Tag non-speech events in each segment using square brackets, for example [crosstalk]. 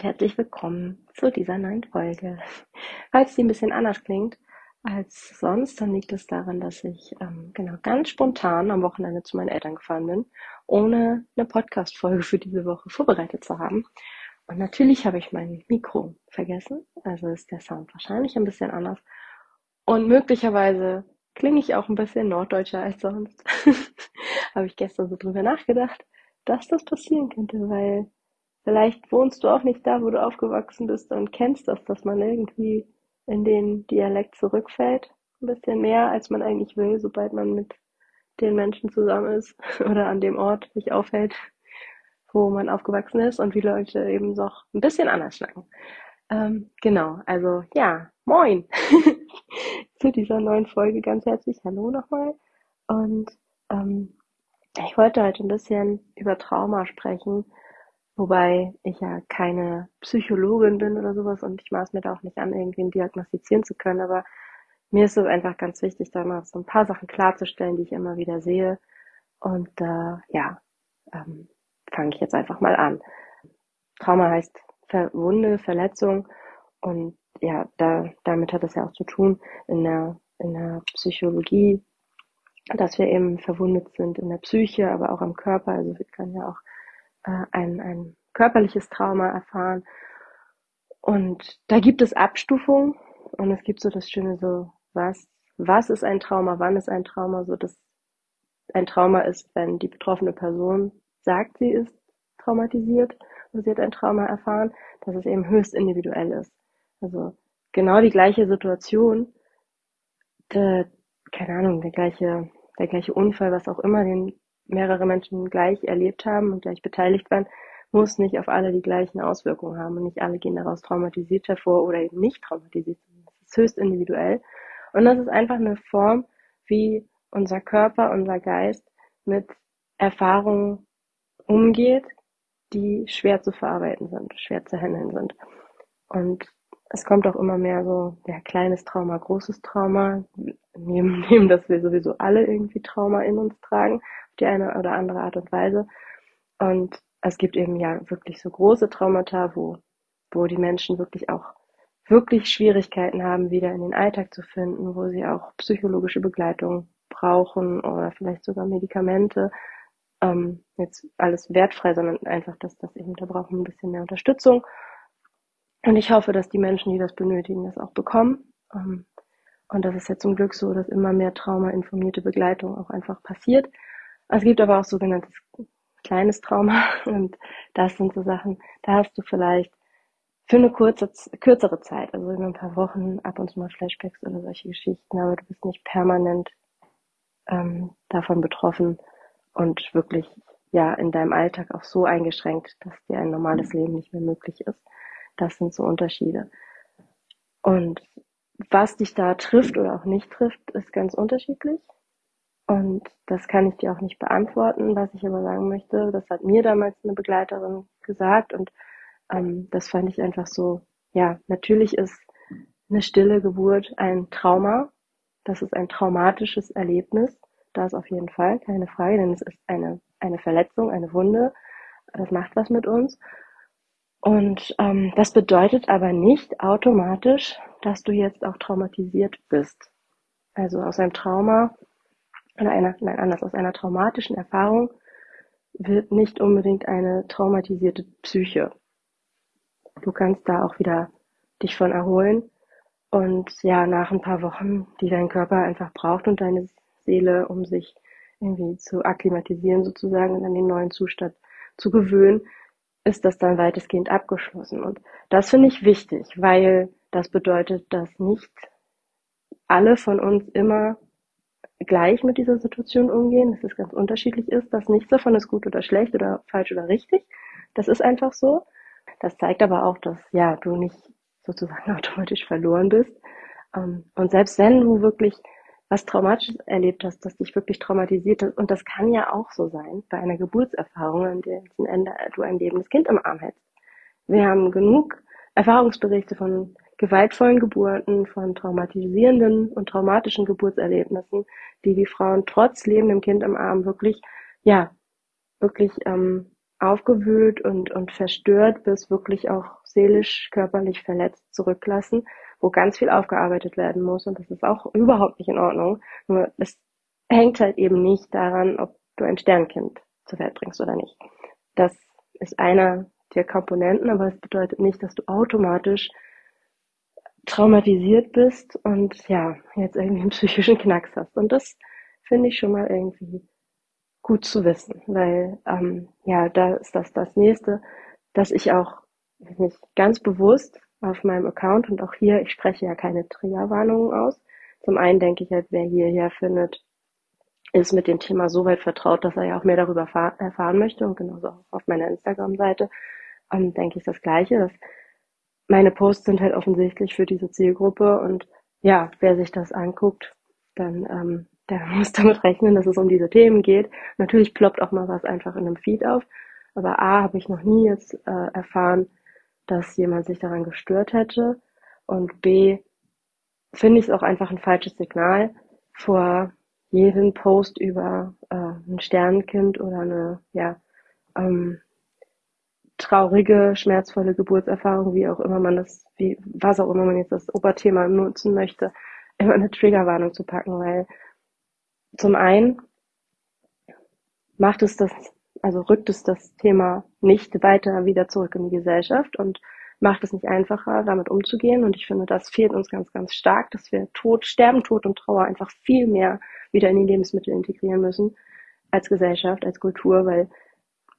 Und herzlich willkommen zu dieser neuen Folge. Falls die ein bisschen anders klingt als sonst, dann liegt es daran, dass ich ähm, genau ganz spontan am Wochenende zu meinen Eltern gefahren bin, ohne eine Podcast-Folge für diese Woche vorbereitet zu haben. Und natürlich habe ich mein Mikro vergessen, also ist der Sound wahrscheinlich ein bisschen anders. Und möglicherweise klinge ich auch ein bisschen norddeutscher als sonst. [laughs] habe ich gestern so drüber nachgedacht, dass das passieren könnte, weil Vielleicht wohnst du auch nicht da, wo du aufgewachsen bist und kennst das, dass man irgendwie in den Dialekt zurückfällt. Ein bisschen mehr, als man eigentlich will, sobald man mit den Menschen zusammen ist [laughs] oder an dem Ort sich aufhält, wo man aufgewachsen ist und wie Leute eben doch ein bisschen anders schnacken. Ähm, genau, also ja, moin [laughs] zu dieser neuen Folge ganz herzlich Hallo nochmal. Und ähm, ich wollte heute ein bisschen über Trauma sprechen Wobei ich ja keine Psychologin bin oder sowas und ich maß mir da auch nicht an, irgendwie diagnostizieren zu können, aber mir ist es einfach ganz wichtig, da mal so ein paar Sachen klarzustellen, die ich immer wieder sehe. Und äh, ja, ähm, fange ich jetzt einfach mal an. Trauma heißt Ver Wunde, Verletzung und ja, da, damit hat es ja auch zu tun in der, in der Psychologie, dass wir eben verwundet sind in der Psyche, aber auch am Körper. Also wir können ja auch äh, ein, ein körperliches Trauma erfahren. Und da gibt es Abstufungen und es gibt so das Schöne so, was, was ist ein Trauma, wann ist ein Trauma, so dass ein Trauma ist, wenn die betroffene Person sagt, sie ist traumatisiert oder sie hat ein Trauma erfahren, dass es eben höchst individuell ist. Also genau die gleiche Situation, der, keine Ahnung, der gleiche, der gleiche Unfall, was auch immer, den mehrere Menschen gleich erlebt haben und gleich beteiligt waren, muss nicht auf alle die gleichen Auswirkungen haben und nicht alle gehen daraus traumatisiert hervor oder eben nicht traumatisiert. Das ist höchst individuell. Und das ist einfach eine Form, wie unser Körper, unser Geist mit Erfahrungen umgeht, die schwer zu verarbeiten sind, schwer zu handeln sind. Und es kommt auch immer mehr so, ja, kleines Trauma, großes Trauma, neben [laughs] dem, dass wir sowieso alle irgendwie Trauma in uns tragen, auf die eine oder andere Art und Weise. Und es gibt eben ja wirklich so große Traumata, wo, wo die Menschen wirklich auch wirklich Schwierigkeiten haben, wieder in den Alltag zu finden, wo sie auch psychologische Begleitung brauchen oder vielleicht sogar Medikamente. Ähm, jetzt alles wertfrei, sondern einfach, dass das eben, da brauchen ein bisschen mehr Unterstützung. Und ich hoffe, dass die Menschen, die das benötigen, das auch bekommen. Ähm, und das ist ja zum Glück so, dass immer mehr traumainformierte Begleitung auch einfach passiert. Es gibt aber auch sogenanntes kleines Trauma und das sind so Sachen, da hast du vielleicht für eine kurze, kürzere Zeit, also in ein paar Wochen ab und zu mal Flashbacks oder solche Geschichten, aber du bist nicht permanent ähm, davon betroffen und wirklich ja in deinem Alltag auch so eingeschränkt, dass dir ein normales Leben nicht mehr möglich ist. Das sind so Unterschiede. Und was dich da trifft oder auch nicht trifft, ist ganz unterschiedlich. Und das kann ich dir auch nicht beantworten. Was ich aber sagen möchte, das hat mir damals eine Begleiterin gesagt und ähm, das fand ich einfach so, ja, natürlich ist eine stille Geburt ein Trauma. Das ist ein traumatisches Erlebnis. Das auf jeden Fall, keine Frage, denn es ist eine, eine Verletzung, eine Wunde. Das macht was mit uns. Und ähm, das bedeutet aber nicht automatisch, dass du jetzt auch traumatisiert bist. Also aus einem Trauma oder einer, nein, anders, aus einer traumatischen Erfahrung wird nicht unbedingt eine traumatisierte Psyche. Du kannst da auch wieder dich von erholen und ja, nach ein paar Wochen, die dein Körper einfach braucht und deine Seele, um sich irgendwie zu akklimatisieren sozusagen und an den neuen Zustand zu gewöhnen, ist das dann weitestgehend abgeschlossen. Und das finde ich wichtig, weil das bedeutet, dass nicht alle von uns immer gleich mit dieser Situation umgehen, dass es ganz unterschiedlich ist, dass nichts davon ist gut oder schlecht oder falsch oder richtig. Das ist einfach so. Das zeigt aber auch, dass ja du nicht sozusagen [laughs] automatisch verloren bist. Ähm, und selbst wenn du wirklich was Traumatisches erlebt hast, das dich wirklich traumatisiert hat, und das kann ja auch so sein, bei einer Geburtserfahrung, an der du ein lebendes Kind im Arm hältst. Wir haben genug Erfahrungsberichte von gewaltvollen Geburten, von traumatisierenden und traumatischen Geburtserlebnissen, die die Frauen trotz lebendem Kind im Arm wirklich, ja, wirklich ähm, aufgewühlt und, und verstört bis wirklich auch seelisch, körperlich verletzt zurücklassen, wo ganz viel aufgearbeitet werden muss. Und das ist auch überhaupt nicht in Ordnung. Nur es hängt halt eben nicht daran, ob du ein Sternkind zur Welt bringst oder nicht. Das ist einer der Komponenten, aber es bedeutet nicht, dass du automatisch traumatisiert bist und ja, jetzt irgendwie einen psychischen Knacks hast. Und das finde ich schon mal irgendwie gut zu wissen, weil ähm, ja, da ist das das nächste, dass ich auch nicht ganz bewusst auf meinem Account und auch hier, ich spreche ja keine Triggerwarnungen aus. Zum einen denke ich halt, wer hierher findet, ist mit dem Thema so weit vertraut, dass er ja auch mehr darüber erfahren möchte und genauso auch auf meiner Instagram-Seite ähm, denke ich das Gleiche. Dass meine Posts sind halt offensichtlich für diese Zielgruppe und ja, wer sich das anguckt, dann ähm, der [laughs] muss damit rechnen, dass es um diese Themen geht. Natürlich ploppt auch mal was einfach in einem Feed auf, aber A, habe ich noch nie jetzt äh, erfahren, dass jemand sich daran gestört hätte und B, finde ich es auch einfach ein falsches Signal vor jedem Post über äh, ein Sternenkind oder eine ja ähm, traurige, schmerzvolle Geburtserfahrung, wie auch immer man das, wie was auch immer man jetzt das Oberthema nutzen möchte, immer eine Triggerwarnung zu packen, weil zum einen macht es das, also rückt es das Thema nicht weiter wieder zurück in die Gesellschaft und macht es nicht einfacher, damit umzugehen. Und ich finde, das fehlt uns ganz, ganz stark, dass wir Tod, Sterben, Tod und Trauer einfach viel mehr wieder in die Lebensmittel integrieren müssen als Gesellschaft, als Kultur, weil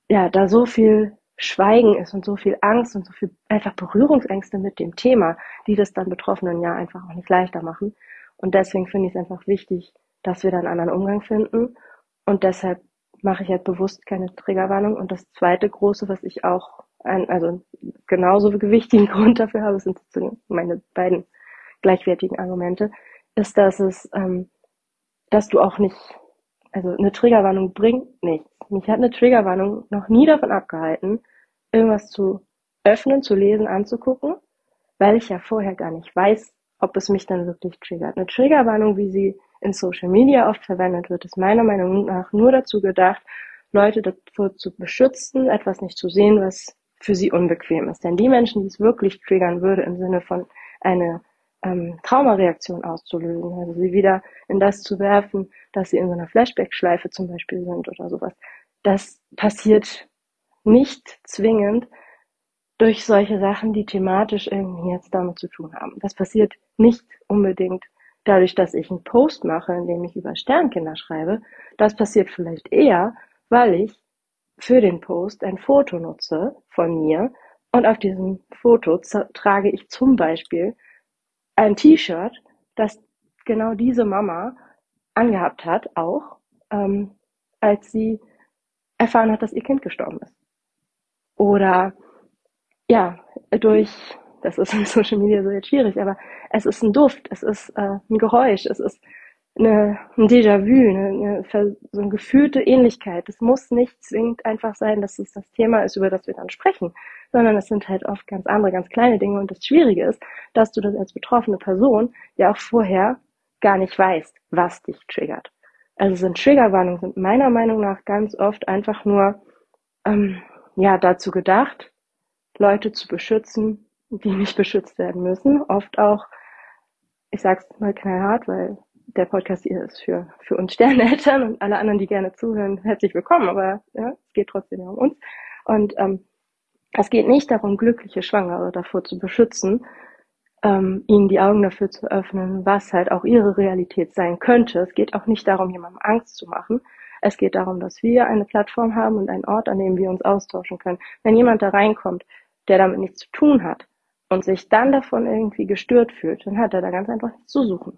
ja da so viel Schweigen ist und so viel Angst und so viel einfach Berührungsängste mit dem Thema, die das dann Betroffenen ja einfach auch nicht leichter machen. Und deswegen finde ich es einfach wichtig, dass wir da einen anderen Umgang finden. Und deshalb mache ich halt bewusst keine Triggerwarnung. Und das zweite große, was ich auch, ein, also genauso gewichtigen [laughs] Grund dafür habe, sind meine beiden gleichwertigen Argumente, ist, dass es, ähm, dass du auch nicht, also eine Triggerwarnung bringt nichts. Mich hat eine Triggerwarnung noch nie davon abgehalten, irgendwas zu öffnen, zu lesen, anzugucken, weil ich ja vorher gar nicht weiß, ob es mich dann wirklich triggert. Eine Triggerwarnung, wie sie in Social Media oft verwendet wird, ist meiner Meinung nach nur dazu gedacht, Leute davor zu beschützen, etwas nicht zu sehen, was für sie unbequem ist. Denn die Menschen, die es wirklich triggern würde, im Sinne von eine ähm, Traumareaktion auszulösen, also sie wieder in das zu werfen, dass sie in so einer Flashback-Schleife zum Beispiel sind oder sowas, das passiert nicht zwingend durch solche Sachen, die thematisch irgendwie jetzt damit zu tun haben. Das passiert nicht unbedingt dadurch, dass ich einen Post mache, in dem ich über Sternkinder schreibe, das passiert vielleicht eher, weil ich für den Post ein Foto nutze von mir. Und auf diesem Foto trage ich zum Beispiel ein T-Shirt, das genau diese Mama angehabt hat, auch ähm, als sie erfahren hat, dass ihr Kind gestorben ist. Oder ja, durch das ist [laughs] in Social Media so jetzt schwierig, aber es ist ein Duft, es ist äh, ein Geräusch, es ist eine, ein Déjà-vu, eine, eine, so eine gefühlte Ähnlichkeit. Es muss nicht zwingend einfach sein, dass es das Thema ist, über das wir dann sprechen, sondern es sind halt oft ganz andere, ganz kleine Dinge. Und das Schwierige ist, dass du das als betroffene Person ja auch vorher gar nicht weißt, was dich triggert. Also sind Triggerwarnungen sind meiner Meinung nach ganz oft einfach nur ähm, ja dazu gedacht, Leute zu beschützen, die nicht beschützt werden müssen. Oft auch, ich sag's mal knallhart, weil der Podcast hier ist für, für uns Sterneltern und alle anderen, die gerne zuhören, herzlich willkommen, aber ja, es geht trotzdem ja um uns. Und ähm, es geht nicht darum, glückliche Schwangere davor zu beschützen, ähm, ihnen die Augen dafür zu öffnen, was halt auch ihre Realität sein könnte. Es geht auch nicht darum, jemandem Angst zu machen. Es geht darum, dass wir eine Plattform haben und einen Ort, an dem wir uns austauschen können. Wenn jemand da reinkommt, der damit nichts zu tun hat, und sich dann davon irgendwie gestört fühlt, dann hat er da ganz einfach nichts zu suchen.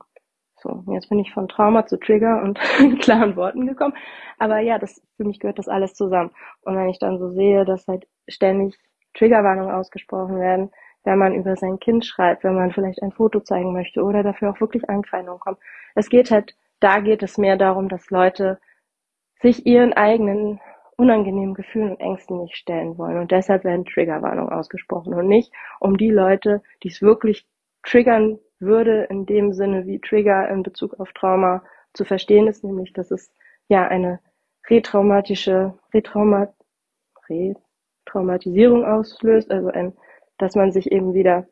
So, jetzt bin ich von Trauma zu Trigger und [laughs] klaren Worten gekommen. Aber ja, das, für mich gehört das alles zusammen. Und wenn ich dann so sehe, dass halt ständig Triggerwarnungen ausgesprochen werden, wenn man über sein Kind schreibt, wenn man vielleicht ein Foto zeigen möchte oder dafür auch wirklich Ankreidungen kommen. Es geht halt, da geht es mehr darum, dass Leute sich ihren eigenen unangenehmen Gefühlen und Ängsten nicht stellen wollen. Und deshalb werden Triggerwarnungen ausgesprochen und nicht um die Leute, die es wirklich triggern würde, in dem Sinne, wie Trigger in Bezug auf Trauma zu verstehen ist, nämlich, dass es ja eine retraumatische, retrauma, Retraumatisierung auslöst, also ein, dass man sich eben wieder,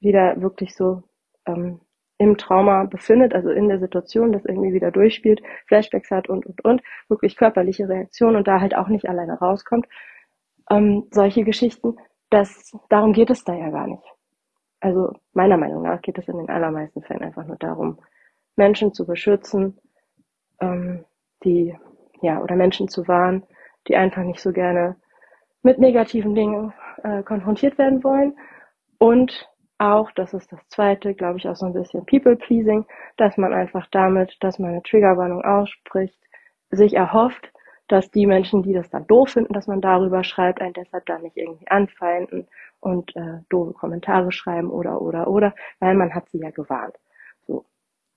wieder wirklich so ähm, im Trauma befindet, also in der Situation, das irgendwie wieder durchspielt, Flashbacks hat und, und, und, wirklich körperliche Reaktionen und da halt auch nicht alleine rauskommt. Ähm, solche Geschichten, das, darum geht es da ja gar nicht. Also meiner Meinung nach geht es in den allermeisten Fällen einfach nur darum, Menschen zu beschützen, ähm, die, ja, oder Menschen zu warnen, die einfach nicht so gerne mit negativen Dingen äh, konfrontiert werden wollen. Und auch, das ist das zweite, glaube ich, auch so ein bisschen People-Pleasing, dass man einfach damit, dass man eine Triggerwarnung ausspricht, sich erhofft, dass die Menschen, die das dann doof finden, dass man darüber schreibt, einen deshalb dann nicht irgendwie anfeinden und äh, doofe Kommentare schreiben oder oder oder, weil man hat sie ja gewarnt. So.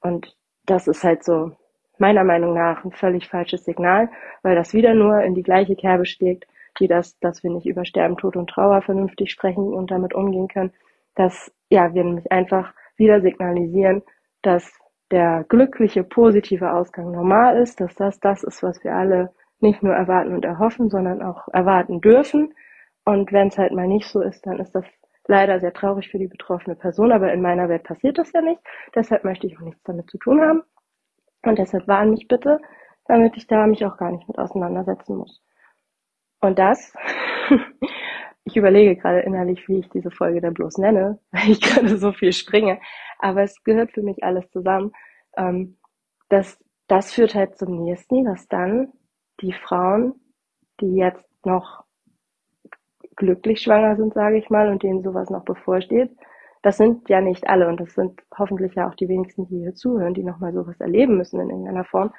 Und das ist halt so meiner Meinung nach ein völlig falsches Signal, weil das wieder nur in die gleiche Kerbe schlägt, wie das, dass wir nicht über Sterben, Tod und Trauer vernünftig sprechen und damit umgehen können, dass ja, wir nämlich einfach wieder signalisieren, dass der glückliche, positive Ausgang normal ist, dass das das ist, was wir alle nicht nur erwarten und erhoffen, sondern auch erwarten dürfen. Und wenn es halt mal nicht so ist, dann ist das leider sehr traurig für die betroffene Person, aber in meiner Welt passiert das ja nicht. Deshalb möchte ich auch nichts damit zu tun haben. Und deshalb warn mich bitte, damit ich da mich auch gar nicht mit auseinandersetzen muss. Und das [laughs] Ich überlege gerade innerlich, wie ich diese Folge denn bloß nenne, [laughs] weil ich gerade so viel springe. Aber es gehört für mich alles zusammen. Ähm, das, das führt halt zum nächsten, dass dann die Frauen, die jetzt noch glücklich schwanger sind, sage ich mal, und denen sowas noch bevorsteht, das sind ja nicht alle und das sind hoffentlich ja auch die wenigsten, die hier zuhören, die nochmal sowas erleben müssen in irgendeiner Form.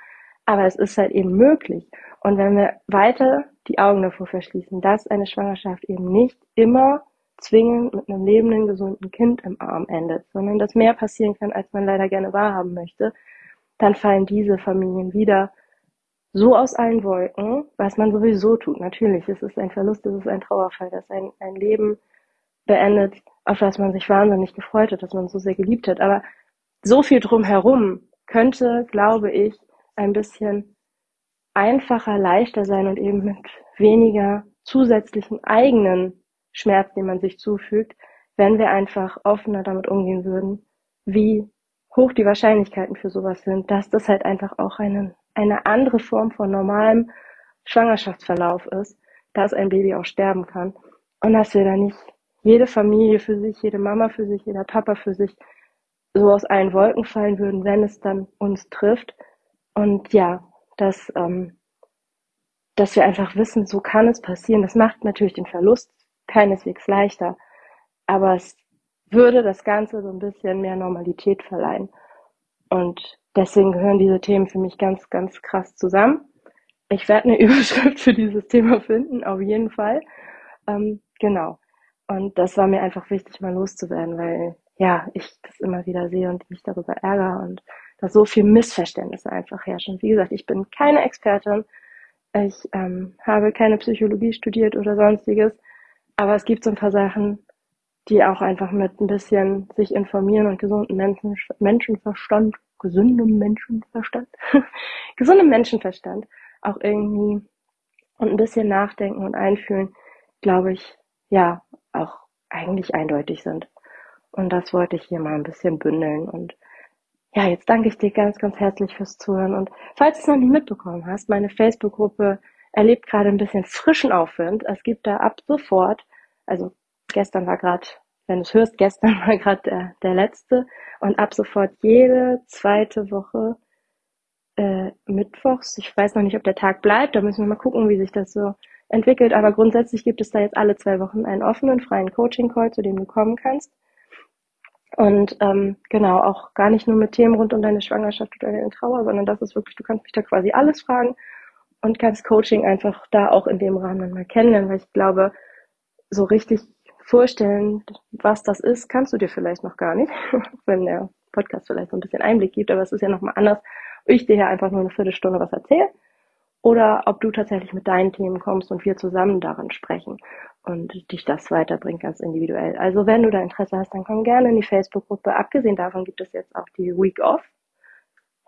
Aber es ist halt eben möglich. Und wenn wir weiter die Augen davor verschließen, dass eine Schwangerschaft eben nicht immer zwingend mit einem lebenden, gesunden Kind im Arm endet, sondern dass mehr passieren kann, als man leider gerne wahrhaben möchte, dann fallen diese Familien wieder so aus allen Wolken, was man sowieso tut. Natürlich, es ist ein Verlust, es ist ein Trauerfall, dass ein, ein Leben beendet, auf das man sich wahnsinnig gefreut hat, dass man so sehr geliebt hat. Aber so viel drumherum könnte, glaube ich, ein bisschen einfacher, leichter sein und eben mit weniger zusätzlichen eigenen Schmerz, den man sich zufügt, wenn wir einfach offener damit umgehen würden, wie hoch die Wahrscheinlichkeiten für sowas sind, dass das halt einfach auch eine, eine andere Form von normalem Schwangerschaftsverlauf ist, dass ein Baby auch sterben kann und dass wir da nicht jede Familie für sich, jede Mama für sich, jeder Papa für sich so aus allen Wolken fallen würden, wenn es dann uns trifft. Und ja, dass, ähm, dass wir einfach wissen, so kann es passieren. Das macht natürlich den Verlust keineswegs leichter, aber es würde das Ganze so ein bisschen mehr Normalität verleihen. Und deswegen gehören diese Themen für mich ganz, ganz krass zusammen. Ich werde eine [laughs] Überschrift für dieses Thema finden, auf jeden Fall. Ähm, genau. Und das war mir einfach wichtig, mal loszuwerden, weil ja, ich das immer wieder sehe und mich darüber ärgere und da so viel Missverständnisse einfach herrschen. Wie gesagt, ich bin keine Expertin, ich ähm, habe keine Psychologie studiert oder sonstiges, aber es gibt so ein paar Sachen, die auch einfach mit ein bisschen sich informieren und gesunden Menschen, Menschenverstand, gesundem Menschenverstand, [laughs] gesundem Menschenverstand auch irgendwie und ein bisschen nachdenken und einfühlen, glaube ich, ja, auch eigentlich eindeutig sind. Und das wollte ich hier mal ein bisschen bündeln und ja, jetzt danke ich dir ganz, ganz herzlich fürs Zuhören. Und falls du es noch nicht mitbekommen hast, meine Facebook-Gruppe erlebt gerade ein bisschen frischen Aufwind. Es gibt da ab sofort, also gestern war gerade, wenn du es hörst, gestern [laughs] war gerade der, der letzte und ab sofort jede zweite Woche äh, mittwochs. Ich weiß noch nicht, ob der Tag bleibt, da müssen wir mal gucken, wie sich das so entwickelt. Aber grundsätzlich gibt es da jetzt alle zwei Wochen einen offenen, freien Coaching-Call, zu dem du kommen kannst Und ähm, genau, auch gar nicht nur mit Themen rund um deine Schwangerschaft oder deine Trauer, sondern das ist wirklich, du kannst mich da quasi alles fragen und kannst Coaching einfach da auch in dem Rahmen mal kennenlernen, weil ich glaube, so richtig vorstellen, was das ist, kannst du dir vielleicht noch gar nicht, [laughs] wenn der Podcast vielleicht so ein bisschen Einblick gibt, aber es ist ja nochmal anders, ob ich dir hier einfach nur eine Viertelstunde was erzähle oder ob du tatsächlich mit deinen Themen kommst und wir zusammen daran sprechen und dich das weiterbringt ganz individuell. Also wenn du da Interesse hast, dann komm gerne in die Facebook-Gruppe. Abgesehen davon gibt es jetzt auch die Week Off.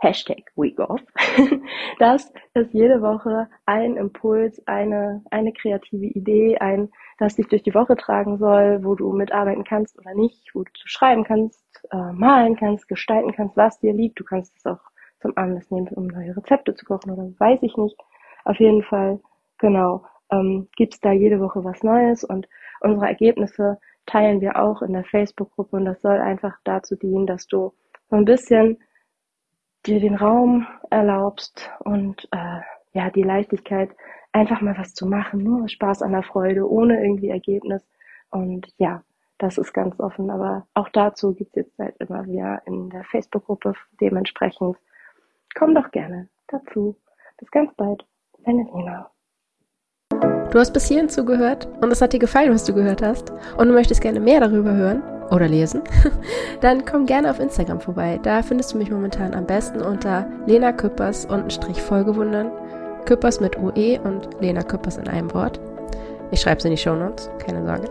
Hashtag Week Off. [laughs] das ist jede Woche ein Impuls, eine, eine kreative Idee, ein, das dich durch die Woche tragen soll, wo du mitarbeiten kannst oder nicht, wo du schreiben kannst, äh, malen kannst, gestalten kannst, was dir liegt. Du kannst es auch zum Anlass nehmen, um neue Rezepte zu kochen oder weiß ich nicht. Auf jeden Fall, genau, ähm, gibt es da jede Woche was Neues und unsere Ergebnisse teilen wir auch in der Facebook-Gruppe und das soll einfach dazu dienen, dass du so ein bisschen dir den Raum erlaubst und äh, ja, die Leichtigkeit, einfach mal was zu machen, nur Spaß an der Freude, ohne irgendwie Ergebnis. Und ja, das ist ganz offen. Aber auch dazu gibt es jetzt halt immer wieder in der Facebook-Gruppe dementsprechend. Komm doch gerne dazu. Bis ganz bald. Deine Nina. Du hast bis hierhin zugehört und es hat dir gefallen, was du gehört hast und du möchtest gerne mehr darüber hören oder lesen, [laughs] dann komm gerne auf Instagram vorbei. Da findest du mich momentan am besten unter Lena Küppers und Strich Folgewundern. Küppers mit UE und Lena Küppers in einem Wort. Ich schreibe es in die Show Notes, keine Sorge.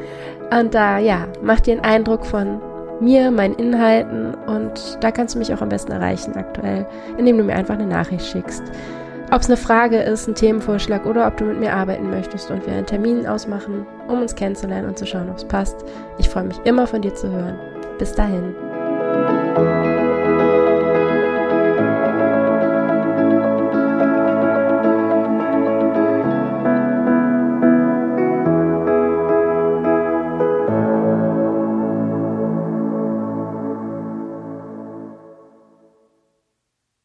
[laughs] Und da, ja, mach dir einen Eindruck von mir, meinen Inhalten und da kannst du mich auch am besten erreichen aktuell, indem du mir einfach eine Nachricht schickst. Ob es eine Frage ist, ein Themenvorschlag oder ob du mit mir arbeiten möchtest und wir einen Termin ausmachen, um uns kennenzulernen und zu schauen, ob es passt. Ich freue mich immer von dir zu hören. Bis dahin.